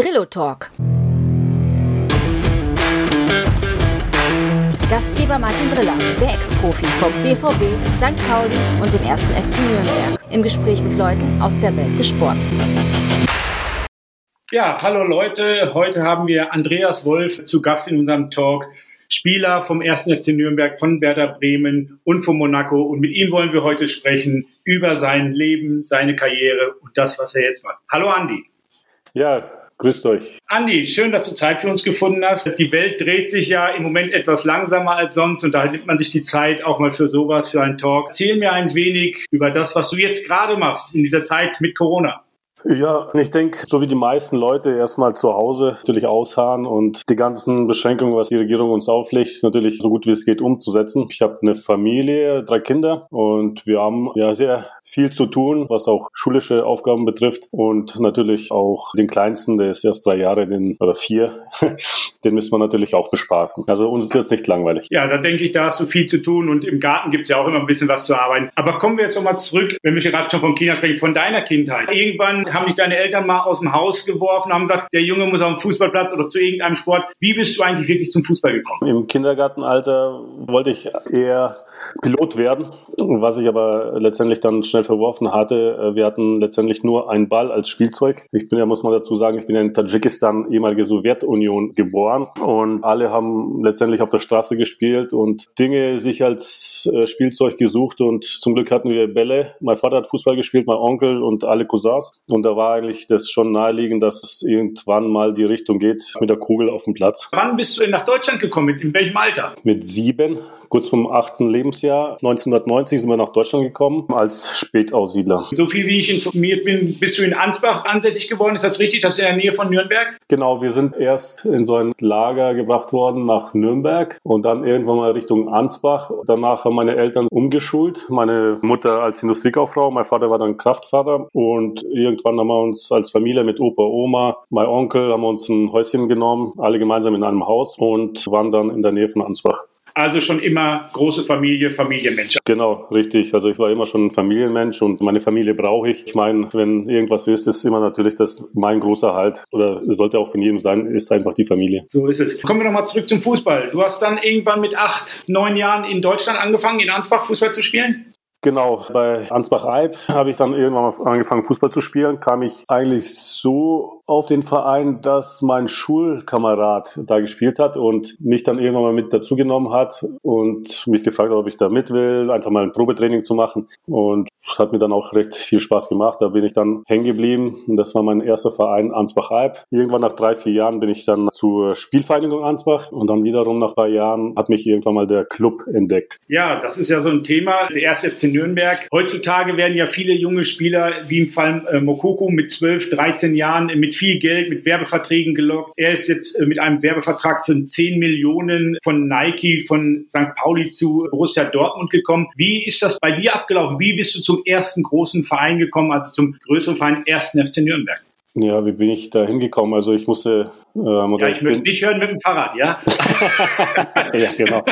Drillo Talk. Gastgeber Martin Driller, der Ex-Profi vom BVB, St. Pauli und dem ersten FC Nürnberg. Im Gespräch mit Leuten aus der Welt des Sports. Ja, hallo Leute. Heute haben wir Andreas Wolf zu Gast in unserem Talk. Spieler vom 1. FC Nürnberg, von Werder Bremen und von Monaco. Und mit ihm wollen wir heute sprechen über sein Leben, seine Karriere und das, was er jetzt macht. Hallo Andi. Ja, grüßt euch. Andi, schön, dass du Zeit für uns gefunden hast. Die Welt dreht sich ja im Moment etwas langsamer als sonst und da nimmt man sich die Zeit auch mal für sowas, für einen Talk. Erzähl mir ein wenig über das, was du jetzt gerade machst in dieser Zeit mit Corona. Ja, ich denke, so wie die meisten Leute erstmal zu Hause natürlich ausharren und die ganzen Beschränkungen, was die Regierung uns auflegt, natürlich so gut wie es geht umzusetzen. Ich habe eine Familie, drei Kinder und wir haben ja sehr viel zu tun, was auch schulische Aufgaben betrifft und natürlich auch den Kleinsten, der ist erst drei Jahre, den, oder vier, den müssen wir natürlich auch bespaßen. Also uns wird es nicht langweilig. Ja, da denke ich, da hast du viel zu tun und im Garten gibt es ja auch immer ein bisschen was zu arbeiten. Aber kommen wir jetzt nochmal zurück, wenn wir gerade schon von China sprechen, von deiner Kindheit. Irgendwann haben dich deine Eltern mal aus dem Haus geworfen, haben gesagt, der Junge muss auf den Fußballplatz oder zu irgendeinem Sport. Wie bist du eigentlich wirklich zum Fußball gekommen? Im Kindergartenalter wollte ich eher Pilot werden, was ich aber letztendlich dann schnell verworfen hatte. Wir hatten letztendlich nur einen Ball als Spielzeug. Ich bin ja, muss man dazu sagen, ich bin in Tadschikistan, ehemalige Sowjetunion, geboren und alle haben letztendlich auf der Straße gespielt und Dinge sich als äh, Spielzeug gesucht und zum Glück hatten wir Bälle. Mein Vater hat Fußball gespielt, mein Onkel und alle Cousins und und da war eigentlich das schon naheliegend, dass es irgendwann mal die Richtung geht mit der Kugel auf dem Platz. Wann bist du denn nach Deutschland gekommen? In welchem Alter? Mit sieben kurz vom achten Lebensjahr 1990 sind wir nach Deutschland gekommen als Spätaussiedler. So viel wie ich informiert bin, bist du in Ansbach ansässig geworden. Ist das richtig? Das ist in der Nähe von Nürnberg? Genau, wir sind erst in so ein Lager gebracht worden nach Nürnberg und dann irgendwann mal Richtung Ansbach. Danach haben meine Eltern umgeschult. Meine Mutter als Industriekauffrau, mein Vater war dann Kraftfahrer und irgendwann haben wir uns als Familie mit Opa, Oma, mein Onkel haben wir uns ein Häuschen genommen, alle gemeinsam in einem Haus und waren dann in der Nähe von Ansbach. Also schon immer große Familie, Familienmensch. Genau, richtig. Also ich war immer schon ein Familienmensch und meine Familie brauche ich. Ich meine, wenn irgendwas ist, ist immer natürlich das mein großer Halt oder es sollte auch von jedem sein, ist einfach die Familie. So ist es. Kommen wir nochmal zurück zum Fußball. Du hast dann irgendwann mit acht, neun Jahren in Deutschland angefangen, in Ansbach Fußball zu spielen? Genau, bei Ansbach-Eib habe ich dann irgendwann mal angefangen, Fußball zu spielen. Kam ich eigentlich so auf den Verein, dass mein Schulkamerad da gespielt hat und mich dann irgendwann mal mit dazugenommen hat und mich gefragt hat, ob ich da mit will, einfach mal ein Probetraining zu machen. Und hat mir dann auch recht viel Spaß gemacht. Da bin ich dann hängen geblieben und das war mein erster Verein Ansbach-Eib. Irgendwann nach drei, vier Jahren bin ich dann zur Spielvereinigung Ansbach und dann wiederum nach paar Jahren hat mich irgendwann mal der Club entdeckt. Ja, das ist ja so ein Thema. Der erste FC Nürnberg. Heutzutage werden ja viele junge Spieler, wie im Fall äh, Mokoko, mit 12, 13 Jahren mit viel Geld, mit Werbeverträgen gelockt. Er ist jetzt äh, mit einem Werbevertrag von 10 Millionen von Nike, von St. Pauli zu Borussia Dortmund gekommen. Wie ist das bei dir abgelaufen? Wie bist du zum ersten großen Verein gekommen, also zum größeren Verein, ersten FC Nürnberg? Ja, wie bin ich da hingekommen? Also ich musste. Ähm, ja, ich, ich möchte nicht hören mit dem Fahrrad, ja? ja, genau.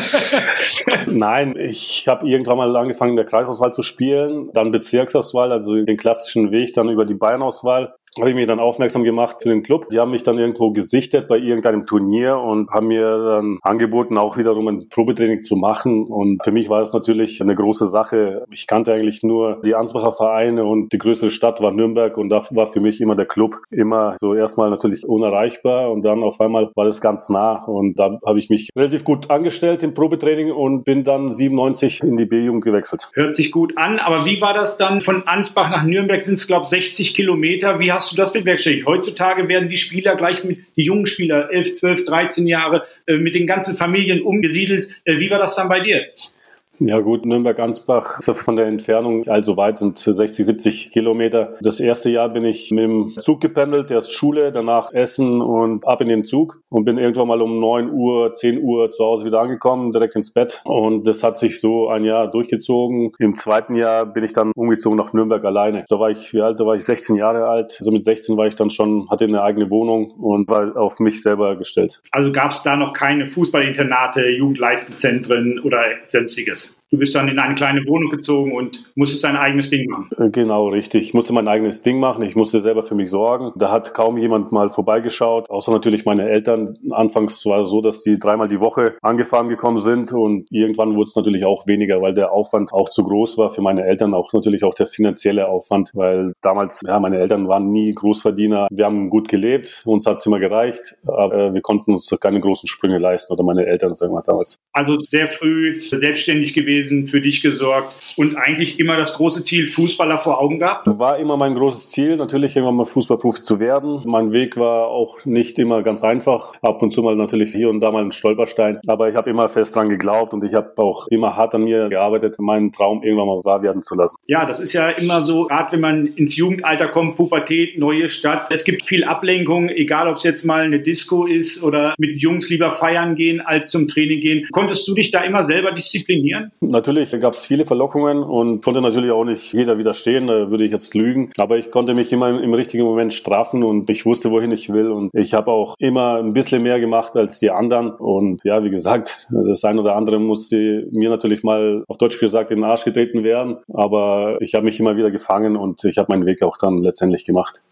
Nein, ich habe irgendwann mal angefangen, in der Kreisauswahl zu spielen, dann Bezirksauswahl, also den klassischen Weg, dann über die Bayernauswahl habe ich mich dann aufmerksam gemacht für den Club. Die haben mich dann irgendwo gesichtet bei irgendeinem Turnier und haben mir dann angeboten, auch wiederum ein Probetraining zu machen. Und für mich war es natürlich eine große Sache. Ich kannte eigentlich nur die Ansbacher Vereine und die größere Stadt war Nürnberg und da war für mich immer der Club immer so erstmal natürlich unerreichbar und dann auf einmal war es ganz nah und da habe ich mich relativ gut angestellt im Probetraining und bin dann 97 in die B-Jugend gewechselt. Hört sich gut an, aber wie war das dann von Ansbach nach Nürnberg sind es glaube ich 60 Kilometer. Wie hast hast du das bewerkstelligt? Heutzutage werden die Spieler gleich mit, die jungen Spieler, 11, 12, 13 Jahre, äh, mit den ganzen Familien umgesiedelt. Äh, wie war das dann bei dir? Ja gut, Nürnberg-Ansbach von der Entfernung allzu weit sind 60, 70 Kilometer. Das erste Jahr bin ich mit dem Zug gependelt, erst Schule, danach Essen und ab in den Zug und bin irgendwann mal um 9 Uhr, 10 Uhr zu Hause wieder angekommen, direkt ins Bett und das hat sich so ein Jahr durchgezogen. Im zweiten Jahr bin ich dann umgezogen nach Nürnberg alleine. Da war ich, wie alt, da war ich 16 Jahre alt. Also mit 16 war ich dann schon, hatte eine eigene Wohnung und war auf mich selber gestellt. Also gab es da noch keine Fußballinternate, Jugendleistenzentren oder sonstiges? Du bist dann in eine kleine Wohnung gezogen und musstest dein eigenes Ding machen. Äh, genau, richtig. Ich musste mein eigenes Ding machen. Ich musste selber für mich sorgen. Da hat kaum jemand mal vorbeigeschaut, außer natürlich meine Eltern. Anfangs war es so, dass die dreimal die Woche angefahren gekommen sind und irgendwann wurde es natürlich auch weniger, weil der Aufwand auch zu groß war für meine Eltern, auch natürlich auch der finanzielle Aufwand, weil damals, ja, meine Eltern waren nie Großverdiener. Wir haben gut gelebt, uns hat es immer gereicht, aber wir konnten uns keine großen Sprünge leisten oder meine Eltern, sagen wir damals. Also sehr früh selbstständig gewesen, für dich gesorgt und eigentlich immer das große Ziel Fußballer vor Augen gehabt? War immer mein großes Ziel, natürlich irgendwann mal Fußballprofi zu werden. Mein Weg war auch nicht immer ganz einfach. Ab und zu mal natürlich hier und da mal ein Stolperstein. Aber ich habe immer fest dran geglaubt und ich habe auch immer hart an mir gearbeitet, meinen Traum irgendwann mal wahr werden zu lassen. Ja, das ist ja immer so, gerade wenn man ins Jugendalter kommt, Pubertät, neue Stadt. Es gibt viel Ablenkung, egal ob es jetzt mal eine Disco ist oder mit Jungs lieber feiern gehen als zum Training gehen. Konntest du dich da immer selber disziplinieren? Natürlich gab es viele Verlockungen und konnte natürlich auch nicht jeder widerstehen, da würde ich jetzt lügen. Aber ich konnte mich immer im richtigen Moment straffen und ich wusste, wohin ich will. Und ich habe auch immer ein bisschen mehr gemacht als die anderen. Und ja, wie gesagt, das ein oder andere musste mir natürlich mal auf Deutsch gesagt in den Arsch getreten werden. Aber ich habe mich immer wieder gefangen und ich habe meinen Weg auch dann letztendlich gemacht.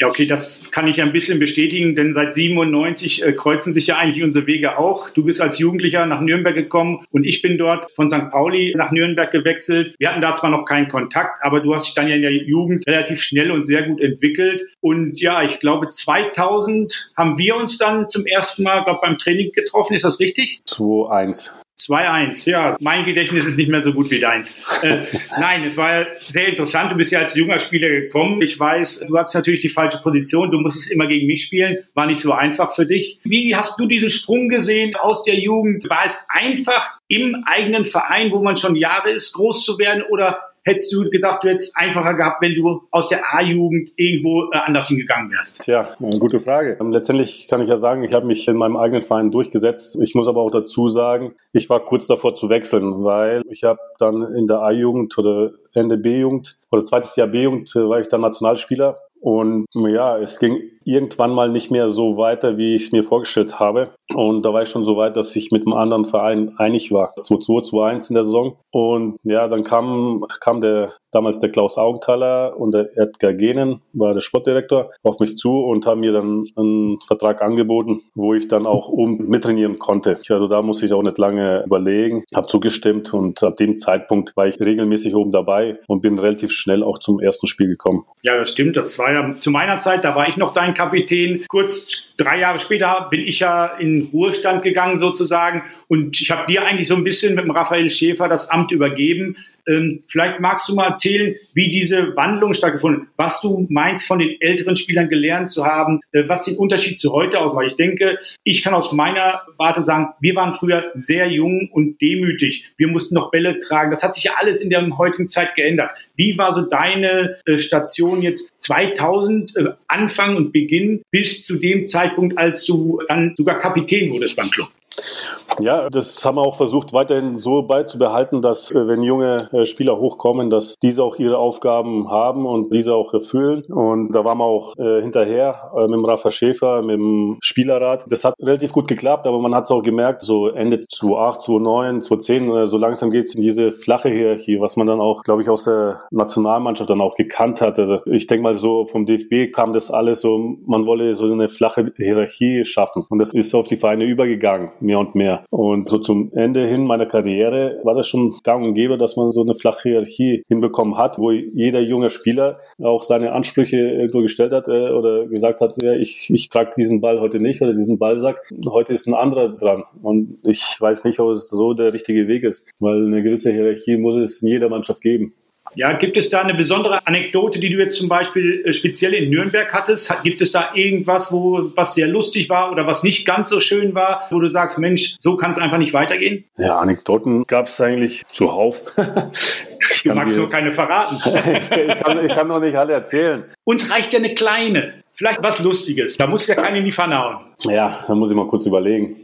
Ja, okay, das kann ich ein bisschen bestätigen, denn seit 97 äh, kreuzen sich ja eigentlich unsere Wege auch. Du bist als Jugendlicher nach Nürnberg gekommen und ich bin dort von St. Pauli nach Nürnberg gewechselt. Wir hatten da zwar noch keinen Kontakt, aber du hast dich dann ja in der Jugend relativ schnell und sehr gut entwickelt. Und ja, ich glaube 2000 haben wir uns dann zum ersten Mal glaub, beim Training getroffen. Ist das richtig? 2-1. 2-1, ja. Mein Gedächtnis ist nicht mehr so gut wie deins. Äh, nein, es war sehr interessant. Du bist ja als junger Spieler gekommen. Ich weiß, du hattest natürlich die falsche Position. Du musstest immer gegen mich spielen. War nicht so einfach für dich. Wie hast du diesen Sprung gesehen aus der Jugend? War es einfach im eigenen Verein, wo man schon Jahre ist, groß zu werden? Oder hättest du gedacht, du hättest einfacher gehabt, wenn du aus der A-Jugend irgendwo äh, anders hingegangen wärst? Tja, eine gute Frage. Ähm, letztendlich kann ich ja sagen, ich habe mich in meinem eigenen Verein durchgesetzt. Ich muss aber auch dazu sagen, ich war kurz davor zu wechseln, weil ich habe dann in der A-Jugend oder Ende B-Jugend oder zweites Jahr B-Jugend äh, war ich dann Nationalspieler. Und ja, es ging irgendwann mal nicht mehr so weiter, wie ich es mir vorgestellt habe. Und da war ich schon so weit, dass ich mit einem anderen Verein einig war. 2-2, 2-1 in der Saison. Und ja, dann kam, kam der, damals der Klaus Augenthaler und der Edgar Genen, war der Sportdirektor, auf mich zu und haben mir dann einen Vertrag angeboten, wo ich dann auch um mittrainieren konnte. Also da muss ich auch nicht lange überlegen, habe zugestimmt und ab dem Zeitpunkt war ich regelmäßig oben dabei und bin relativ schnell auch zum ersten Spiel gekommen. Ja, das stimmt. Das war ja zu meiner Zeit, da war ich noch dein Kapitän. Kurz drei Jahre später bin ich ja in Ruhestand gegangen sozusagen und ich habe dir eigentlich so ein bisschen mit dem Raphael Schäfer das Amt übergeben. Ähm, vielleicht magst du mal erzählen, wie diese Wandlung stattgefunden hat, was du meinst von den älteren Spielern gelernt zu haben, äh, was den Unterschied zu heute ausmacht. Ich denke, ich kann aus meiner Warte sagen, wir waren früher sehr jung und demütig. Wir mussten noch Bälle tragen. Das hat sich ja alles in der heutigen Zeit geändert. Wie war so deine äh, Station jetzt 2000, äh, Anfang und Beginn bis zu dem Zeitpunkt, als du dann sogar Kapitän wurdest beim Club? Ja, das haben wir auch versucht weiterhin so beizubehalten, dass äh, wenn junge äh, Spieler hochkommen, dass diese auch ihre Aufgaben haben und diese auch erfüllen. Und da waren wir auch äh, hinterher äh, mit dem Rafa Schäfer, mit dem Spielerrat. Das hat relativ gut geklappt, aber man hat es auch gemerkt, so Ende 2008, 2009, 2010, äh, so langsam geht es in diese flache Hierarchie, was man dann auch, glaube ich, aus der Nationalmannschaft dann auch gekannt hatte. Also ich denke mal so, vom DFB kam das alles so, man wolle so eine flache Hierarchie schaffen. Und das ist auf die Vereine übergegangen, mehr und mehr. Und so zum Ende hin meiner Karriere war das schon gang und gäbe, dass man so eine flache Hierarchie hinbekommen hat, wo jeder junge Spieler auch seine Ansprüche irgendwo gestellt hat äh, oder gesagt hat, ja, ich, ich trage diesen Ball heute nicht oder diesen Ballsack. Heute ist ein anderer dran. Und ich weiß nicht, ob es so der richtige Weg ist, weil eine gewisse Hierarchie muss es in jeder Mannschaft geben. Ja, gibt es da eine besondere Anekdote, die du jetzt zum Beispiel äh, speziell in Nürnberg hattest? Gibt es da irgendwas, wo was sehr lustig war oder was nicht ganz so schön war, wo du sagst, Mensch, so kann es einfach nicht weitergehen? Ja, Anekdoten gab es eigentlich zuhauf. du magst nur keine verraten. ich, kann, ich kann noch nicht alle erzählen. Uns reicht ja eine kleine. Vielleicht was Lustiges. Da muss ja keiner in die Pfanne hauen. Ja, da muss ich mal kurz überlegen.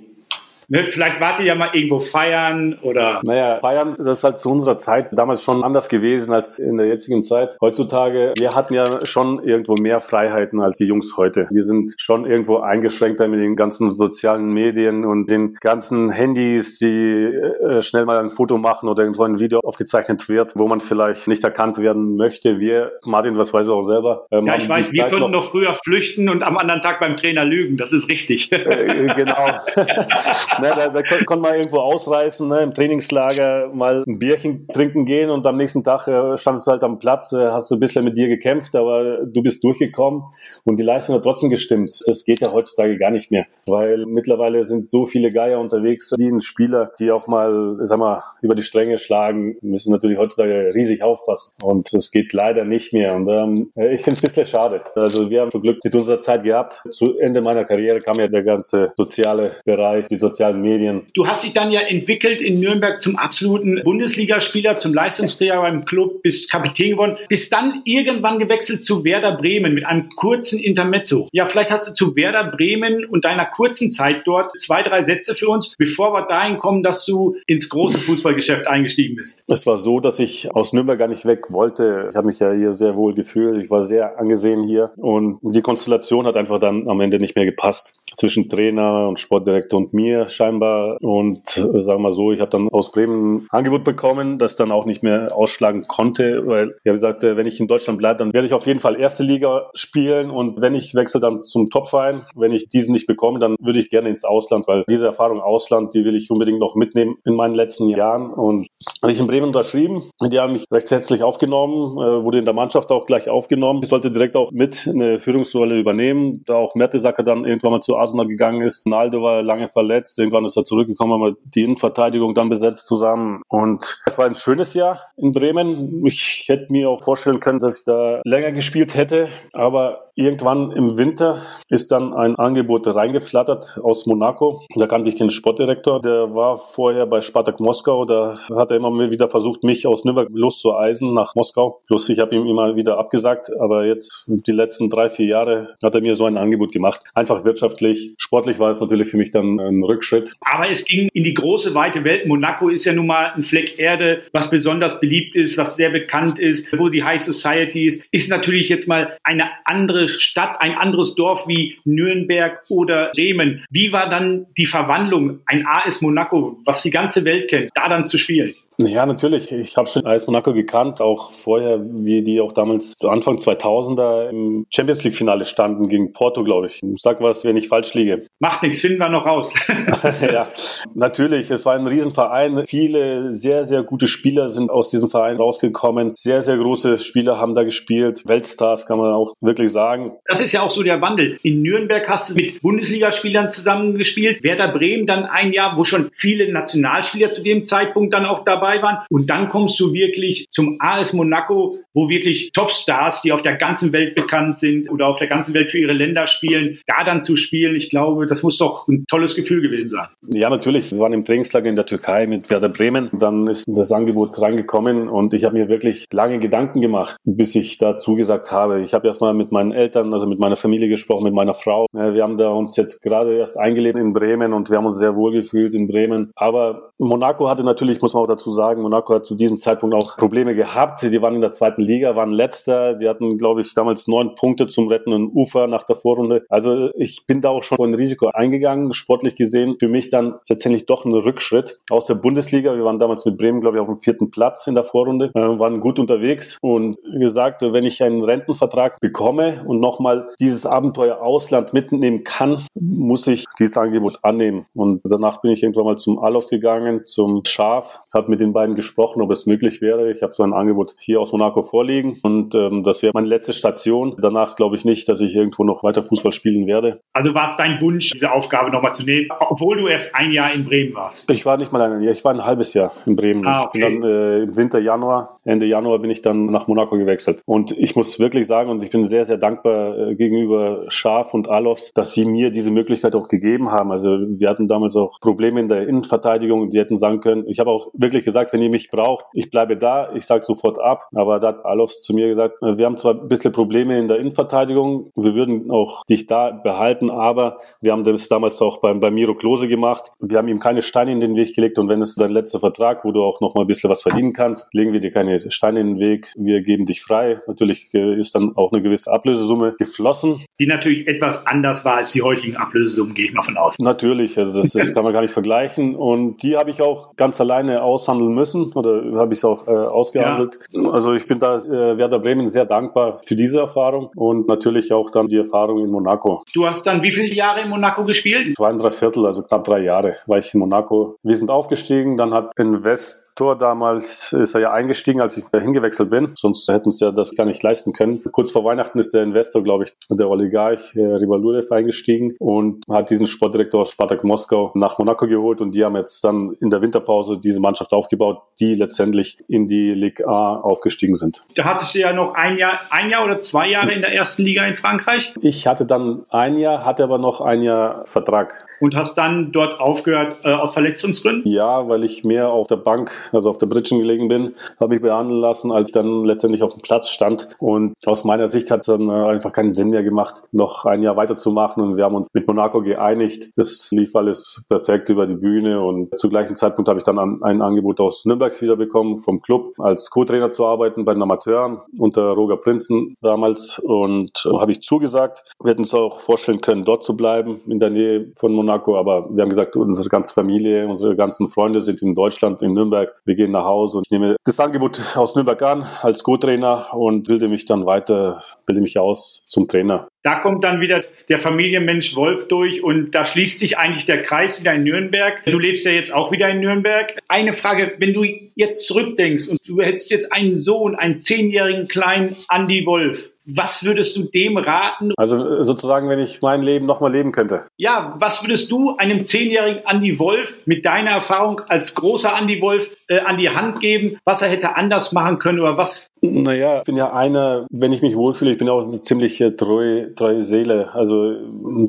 Ne, vielleicht wart ihr ja mal irgendwo feiern oder. Naja, feiern, das ist halt zu unserer Zeit damals schon anders gewesen als in der jetzigen Zeit. Heutzutage, wir hatten ja schon irgendwo mehr Freiheiten als die Jungs heute. Die sind schon irgendwo eingeschränkter mit den ganzen sozialen Medien und den ganzen Handys, die äh, schnell mal ein Foto machen oder irgendwo ein Video aufgezeichnet wird, wo man vielleicht nicht erkannt werden möchte. Wir, Martin, was weiß du auch selber. Ähm, ja, ich weiß, wir konnten noch, noch früher flüchten und am anderen Tag beim Trainer lügen. Das ist richtig. Äh, genau. ne, da, da konnte man irgendwo ausreißen, ne, im Trainingslager mal ein Bierchen trinken gehen und am nächsten Tag äh, standest du halt am Platz, äh, hast du ein bisschen mit dir gekämpft, aber du bist durchgekommen und die Leistung hat trotzdem gestimmt. Das geht ja heutzutage gar nicht mehr, weil mittlerweile sind so viele Geier unterwegs, die ein Spieler, die auch mal, sag mal, über die Stränge schlagen, müssen natürlich heutzutage riesig aufpassen und das geht leider nicht mehr und ähm, ich finde es ein bisschen schade. Also wir haben schon Glück mit unserer Zeit gehabt. Zu Ende meiner Karriere kam ja der ganze soziale Bereich, die sozialen Medien. Du hast dich dann ja entwickelt in Nürnberg zum absoluten Bundesligaspieler, zum Leistungsträger beim Club, bist Kapitän geworden, bist dann irgendwann gewechselt zu Werder Bremen mit einem kurzen Intermezzo. Ja, vielleicht hast du zu Werder Bremen und deiner kurzen Zeit dort zwei, drei Sätze für uns, bevor wir dahin kommen, dass du ins große Fußballgeschäft eingestiegen bist. Es war so, dass ich aus Nürnberg gar nicht weg wollte. Ich habe mich ja hier sehr wohl gefühlt. Ich war sehr angesehen hier und die Konstellation hat einfach dann am Ende nicht mehr gepasst zwischen Trainer und Sportdirektor und mir scheinbar. Und äh, sagen wir mal so, ich habe dann aus Bremen ein Angebot bekommen, das dann auch nicht mehr ausschlagen konnte, weil ich habe gesagt, äh, wenn ich in Deutschland bleibe, dann werde ich auf jeden Fall erste Liga spielen und wenn ich wechsle dann zum Topverein, wenn ich diesen nicht bekomme, dann würde ich gerne ins Ausland, weil diese Erfahrung Ausland, die will ich unbedingt noch mitnehmen in meinen letzten Jahren. Und habe ich in Bremen unterschrieben. Die haben mich recht herzlich aufgenommen, äh, wurde in der Mannschaft auch gleich aufgenommen. Ich sollte direkt auch mit eine Führungsrolle übernehmen, da auch Mertesacker dann irgendwann mal zu Arsenal gegangen ist. Naldo war lange verletzt, irgendwann ist er zurückgekommen, haben wir die Innenverteidigung dann besetzt zusammen. Und es war ein schönes Jahr in Bremen. Ich hätte mir auch vorstellen können, dass ich da länger gespielt hätte, aber irgendwann im Winter ist dann ein Angebot reingeflattert aus Monaco. Da kannte ich den Sportdirektor, der war vorher bei Spartak Moskau, da hat er immer wieder versucht, mich aus Nürnberg loszueisen nach Moskau. Plus ich habe ihm immer wieder abgesagt, aber jetzt die letzten drei, vier Jahre hat er mir so ein Angebot gemacht. Einfach wirtschaftlich. Sportlich war es natürlich für mich dann ein Rückschritt. Aber es ging in die große, weite Welt. Monaco ist ja nun mal ein Fleck Erde, was besonders beliebt ist, was sehr bekannt ist, wo die High Society ist. Ist natürlich jetzt mal eine andere Stadt, ein anderes Dorf wie Nürnberg oder Bremen. Wie war dann die Verwandlung, ein AS Monaco, was die ganze Welt kennt, da dann zu spielen? Ja, natürlich. Ich habe schon AS Monaco gekannt, auch vorher, wie die auch damals Anfang 2000er im Champions League Finale standen gegen Porto, glaube ich. Sag was, wenn ich falsch liege. Macht nichts, finden wir noch raus. ja, natürlich. Es war ein Riesenverein. Viele sehr, sehr gute Spieler sind aus diesem Verein rausgekommen. Sehr, sehr große Spieler haben da gespielt. Weltstars kann man auch wirklich sagen. Das ist ja auch so der Wandel. In Nürnberg hast du mit Bundesligaspielern zusammengespielt. Werder Bremen dann ein Jahr, wo schon viele Nationalspieler zu dem Zeitpunkt dann auch dabei dabei waren. Und dann kommst du wirklich zum AS Monaco, wo wirklich Topstars, die auf der ganzen Welt bekannt sind oder auf der ganzen Welt für ihre Länder spielen, da dann zu spielen, ich glaube, das muss doch ein tolles Gefühl gewesen sein. Ja, natürlich. Wir waren im Trainingslager in der Türkei mit Werder Bremen. Dann ist das Angebot reingekommen und ich habe mir wirklich lange Gedanken gemacht, bis ich da zugesagt habe. Ich habe erstmal mit meinen Eltern, also mit meiner Familie gesprochen, mit meiner Frau. Wir haben da uns jetzt gerade erst eingelebt in Bremen und wir haben uns sehr wohl gefühlt in Bremen. Aber Monaco hatte natürlich, muss man auch dazu sagen, Monaco hat zu diesem Zeitpunkt auch Probleme gehabt. Die waren in der zweiten Liga, waren letzter. Die hatten, glaube ich, damals neun Punkte zum rettenden Ufer nach der Vorrunde. Also ich bin da auch schon ein Risiko eingegangen, sportlich gesehen. Für mich dann letztendlich doch ein Rückschritt aus der Bundesliga. Wir waren damals mit Bremen, glaube ich, auf dem vierten Platz in der Vorrunde, äh, waren gut unterwegs und gesagt, wenn ich einen Rentenvertrag bekomme und nochmal dieses Abenteuer Ausland mitnehmen kann, muss ich dieses Angebot annehmen. Und danach bin ich irgendwann mal zum Alofs gegangen, zum Schaf, habe mit den beiden gesprochen, ob es möglich wäre. Ich habe so ein Angebot hier aus Monaco vorliegen und ähm, das wäre meine letzte Station. Danach glaube ich nicht, dass ich irgendwo noch weiter Fußball spielen werde. Also war es dein Wunsch, diese Aufgabe nochmal zu nehmen, obwohl du erst ein Jahr in Bremen warst? Ich war nicht mal ein Jahr, ich war ein halbes Jahr in Bremen. Ah, okay. Ich bin dann äh, im Winter, Januar, Ende Januar bin ich dann nach Monaco gewechselt. Und ich muss wirklich sagen, und ich bin sehr, sehr dankbar äh, gegenüber Schaf und Alofs, dass sie mir diese Möglichkeit auch gegeben haben. Also wir hatten damals auch Probleme in der Innenverteidigung, die hätten sagen können, ich habe auch wirklich gesagt, wenn ihr mich braucht, ich bleibe da, ich sage sofort ab. Aber da hat Alofs zu mir gesagt, wir haben zwar ein bisschen Probleme in der Innenverteidigung, wir würden auch dich da behalten, aber wir haben das damals auch beim, bei Miro Klose gemacht. Wir haben ihm keine Steine in den Weg gelegt und wenn es dein letzter Vertrag, wo du auch noch mal ein bisschen was verdienen kannst, legen wir dir keine Steine in den Weg. Wir geben dich frei. Natürlich äh, ist dann auch eine gewisse Ablösesumme geflossen. Die natürlich etwas anders war als die heutigen Ablösesummen, gehe ich mal von aus. Natürlich, also das, das kann man gar nicht vergleichen. Und die habe ich auch ganz alleine aushandeln müssen oder habe ich es auch äh, ausgehandelt. Ja. Also ich bin da äh, Werder Bremen sehr dankbar für diese Erfahrung und natürlich auch dann die Erfahrung in Monaco. Du hast dann wie viele Jahre in Monaco gespielt? Zwei und drei Viertel, also knapp drei Jahre war ich in Monaco. Wir sind aufgestiegen, dann hat Invest Tor damals ist er ja eingestiegen, als ich da hingewechselt bin. Sonst hätten sie ja das gar nicht leisten können. Kurz vor Weihnachten ist der Investor, glaube ich, der Oligarch äh, Rivalurev eingestiegen und hat diesen Sportdirektor aus Spartak Moskau nach Monaco geholt und die haben jetzt dann in der Winterpause diese Mannschaft aufgebaut, die letztendlich in die Ligue A aufgestiegen sind. Da hattest du ja noch ein Jahr, ein Jahr oder zwei Jahre in der ersten Liga in Frankreich? Ich hatte dann ein Jahr, hatte aber noch ein Jahr Vertrag. Und hast dann dort aufgehört äh, aus Verletzungsgründen? Ja, weil ich mehr auf der Bank also auf der Britschen gelegen bin, habe ich behandeln lassen, als ich dann letztendlich auf dem Platz stand. Und aus meiner Sicht hat es dann äh, einfach keinen Sinn mehr gemacht, noch ein Jahr weiterzumachen. Und wir haben uns mit Monaco geeinigt. Das lief alles perfekt über die Bühne. Und zu gleichen Zeitpunkt habe ich dann ein Angebot aus Nürnberg wieder bekommen, vom Club, als Co-Trainer zu arbeiten bei den Amateuren unter Roger Prinzen damals. Und äh, habe ich zugesagt. Wir hätten uns auch vorstellen können, dort zu bleiben, in der Nähe von Monaco. Aber wir haben gesagt, unsere ganze Familie, unsere ganzen Freunde sind in Deutschland, in Nürnberg wir gehen nach Hause und ich nehme das Angebot aus Nürnberg an als Co-Trainer und bilde mich dann weiter, bilde mich aus zum Trainer. Da kommt dann wieder der Familienmensch Wolf durch und da schließt sich eigentlich der Kreis wieder in Nürnberg. Du lebst ja jetzt auch wieder in Nürnberg. Eine Frage, wenn du jetzt zurückdenkst und du hättest jetzt einen Sohn, einen zehnjährigen kleinen Andy Wolf, was würdest du dem raten? Also sozusagen, wenn ich mein Leben nochmal leben könnte. Ja, was würdest du einem zehnjährigen Andy Wolf mit deiner Erfahrung als großer Andy Wolf äh, an die Hand geben, was er hätte anders machen können oder was? Naja, ich bin ja einer, wenn ich mich wohlfühle, ich bin auch eine ziemlich äh, treue, treue Seele. Also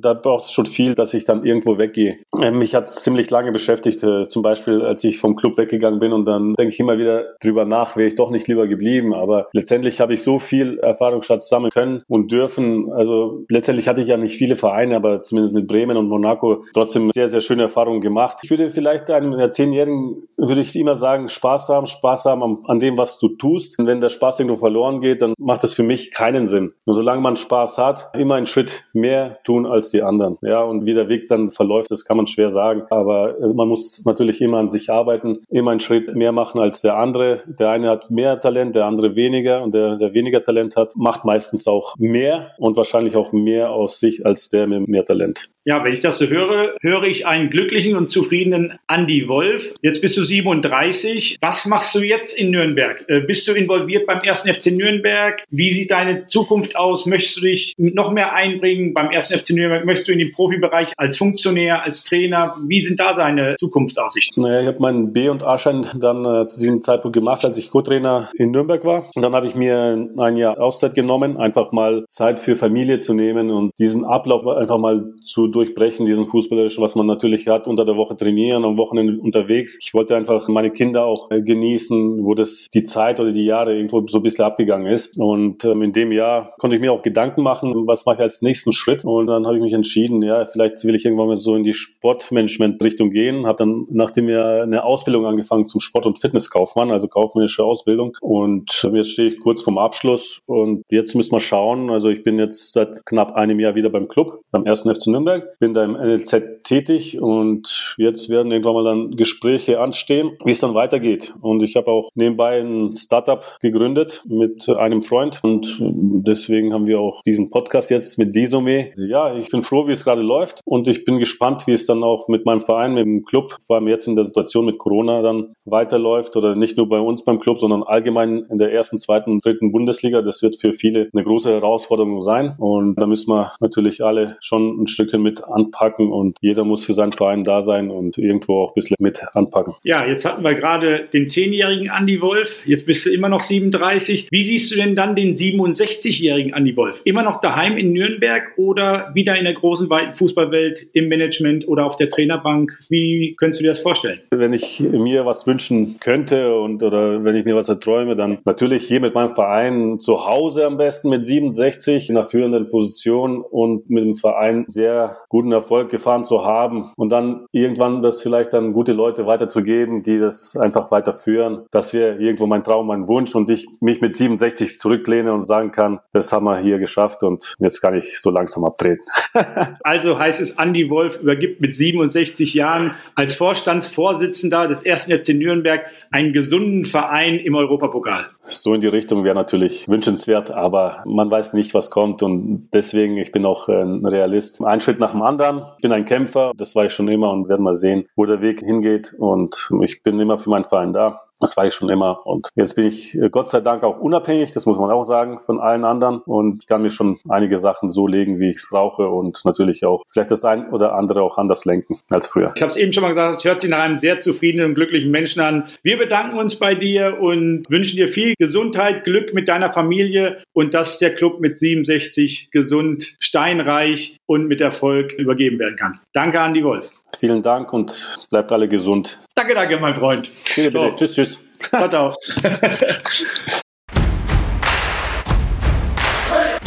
da braucht es schon viel, dass ich dann irgendwo weggehe. Ähm, mich hat es ziemlich lange beschäftigt, äh, zum Beispiel als ich vom Club weggegangen bin und dann denke ich immer wieder drüber nach, wäre ich doch nicht lieber geblieben. Aber letztendlich habe ich so viel Erfahrungsschatz sammeln können und dürfen. Also letztendlich hatte ich ja nicht viele Vereine, aber zumindest mit Bremen und Monaco trotzdem sehr, sehr schöne Erfahrungen gemacht. Ich würde vielleicht einem Zehnjährigen, würde ich immer sagen, Spaß haben, Spaß haben an, an dem, was du tust. Und wenn der Spaß irgendwo verloren geht, dann macht das für mich keinen Sinn. Und solange man Spaß hat, immer einen Schritt mehr tun als die anderen. Ja, und wie der Weg dann verläuft, das kann man schwer sagen. Aber äh, man muss natürlich immer an sich arbeiten, immer einen Schritt mehr machen als der andere. Der eine hat mehr Talent, der andere weniger. Und der, der weniger Talent hat, macht meistens auch mehr und wahrscheinlich auch mehr aus sich als der mit mehr Talent. Ja, wenn ich das so höre, höre ich einen glücklichen und zufriedenen Andy Wolf. Jetzt bist du 37. Was machst du jetzt in Nürnberg? Äh, bist du involviert beim ersten FC Nürnberg? Wie sieht deine Zukunft aus? Möchtest du dich noch mehr einbringen beim ersten FC Nürnberg? Möchtest du in den Profibereich als Funktionär, als Trainer? Wie sind da deine Zukunftsaussichten? Naja, ich habe meinen B- und A-Schein dann äh, zu diesem Zeitpunkt gemacht, als ich Co-Trainer in Nürnberg war. Und dann habe ich mir ein Jahr Auszeit genommen, einfach mal Zeit für Familie zu nehmen und diesen Ablauf einfach mal zu durchbrechen, diesen fußballerischen, was man natürlich hat, unter der Woche trainieren, am Wochenende unterwegs. Ich wollte einfach meine Kinder auch äh, genießen, wo das die Zeit oder die Jahre irgendwo so ein bisschen abgegangen ist. Und ähm, in dem Jahr konnte ich mir auch Gedanken machen, was mache ich als nächsten Schritt. Und dann habe ich mich entschieden, ja, vielleicht will ich irgendwann mal so in die Sportmanagement-Richtung gehen. Habe dann nachdem ja eine Ausbildung angefangen zum Sport- und Fitnesskaufmann, also kaufmännische Ausbildung. Und ähm, jetzt stehe ich kurz vorm Abschluss und jetzt müssen wir schauen. Also ich bin jetzt seit knapp einem Jahr wieder beim Club, beim ersten FC Nürnberg bin da im NLZ tätig und jetzt werden irgendwann mal dann Gespräche anstehen, wie es dann weitergeht. Und ich habe auch nebenbei ein Startup gegründet mit einem Freund und deswegen haben wir auch diesen Podcast jetzt mit Disome. Ja, ich bin froh, wie es gerade läuft und ich bin gespannt, wie es dann auch mit meinem Verein, mit dem Club, vor allem jetzt in der Situation mit Corona dann weiterläuft oder nicht nur bei uns beim Club, sondern allgemein in der ersten, zweiten und dritten Bundesliga. Das wird für viele eine große Herausforderung sein und da müssen wir natürlich alle schon ein Stückchen mit mit anpacken und jeder muss für seinen Verein da sein und irgendwo auch ein bisschen mit anpacken. Ja, jetzt hatten wir gerade den zehnjährigen Andy Wolf, jetzt bist du immer noch 37. Wie siehst du denn dann den 67-jährigen Andy Wolf? Immer noch daheim in Nürnberg oder wieder in der großen, weiten Fußballwelt im Management oder oder auf der Trainerbank. Wie könntest du dir das vorstellen? Wenn ich mir was wünschen könnte und oder wenn ich mir was erträume, dann natürlich hier mit meinem Verein zu Hause am besten mit 67 in einer führenden Position und mit dem Verein sehr guten Erfolg gefahren zu haben und dann irgendwann das vielleicht an gute Leute weiterzugeben, die das einfach weiterführen. Das wäre irgendwo mein Traum, mein Wunsch und ich mich mit 67 zurücklehne und sagen kann, das haben wir hier geschafft und jetzt kann ich so langsam abtreten. also heißt es, Andy Wolf übergibt mit 67 Jahren als Vorstandsvorsitzender des ersten FC Nürnberg einen gesunden Verein im Europapokal. So in die Richtung wäre natürlich wünschenswert, aber man weiß nicht, was kommt und deswegen, ich bin auch ein Realist. Ein Schritt nach dem anderen. Ich bin ein Kämpfer, das war ich schon immer und werden mal sehen, wo der Weg hingeht und ich bin immer für meinen Verein da. Das war ich schon immer. Und jetzt bin ich äh, Gott sei Dank auch unabhängig, das muss man auch sagen, von allen anderen. Und ich kann mir schon einige Sachen so legen, wie ich es brauche und natürlich auch vielleicht das ein oder andere auch anders lenken als früher. Ich habe es eben schon mal gesagt, es hört sich nach einem sehr zufriedenen und glücklichen Menschen an. Wir bedanken uns bei dir und wünschen dir viel Gesundheit, Glück mit deiner Familie und dass der Club mit 67 gesund, steinreich und mit Erfolg übergeben werden kann. Danke, Andi Wolf. Vielen Dank und bleibt alle gesund. Danke, danke, mein Freund. Bitte, bitte. So. Tschüss, tschüss. Ciao, ciao.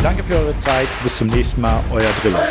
danke für eure Zeit. Bis zum nächsten Mal. Euer Driller.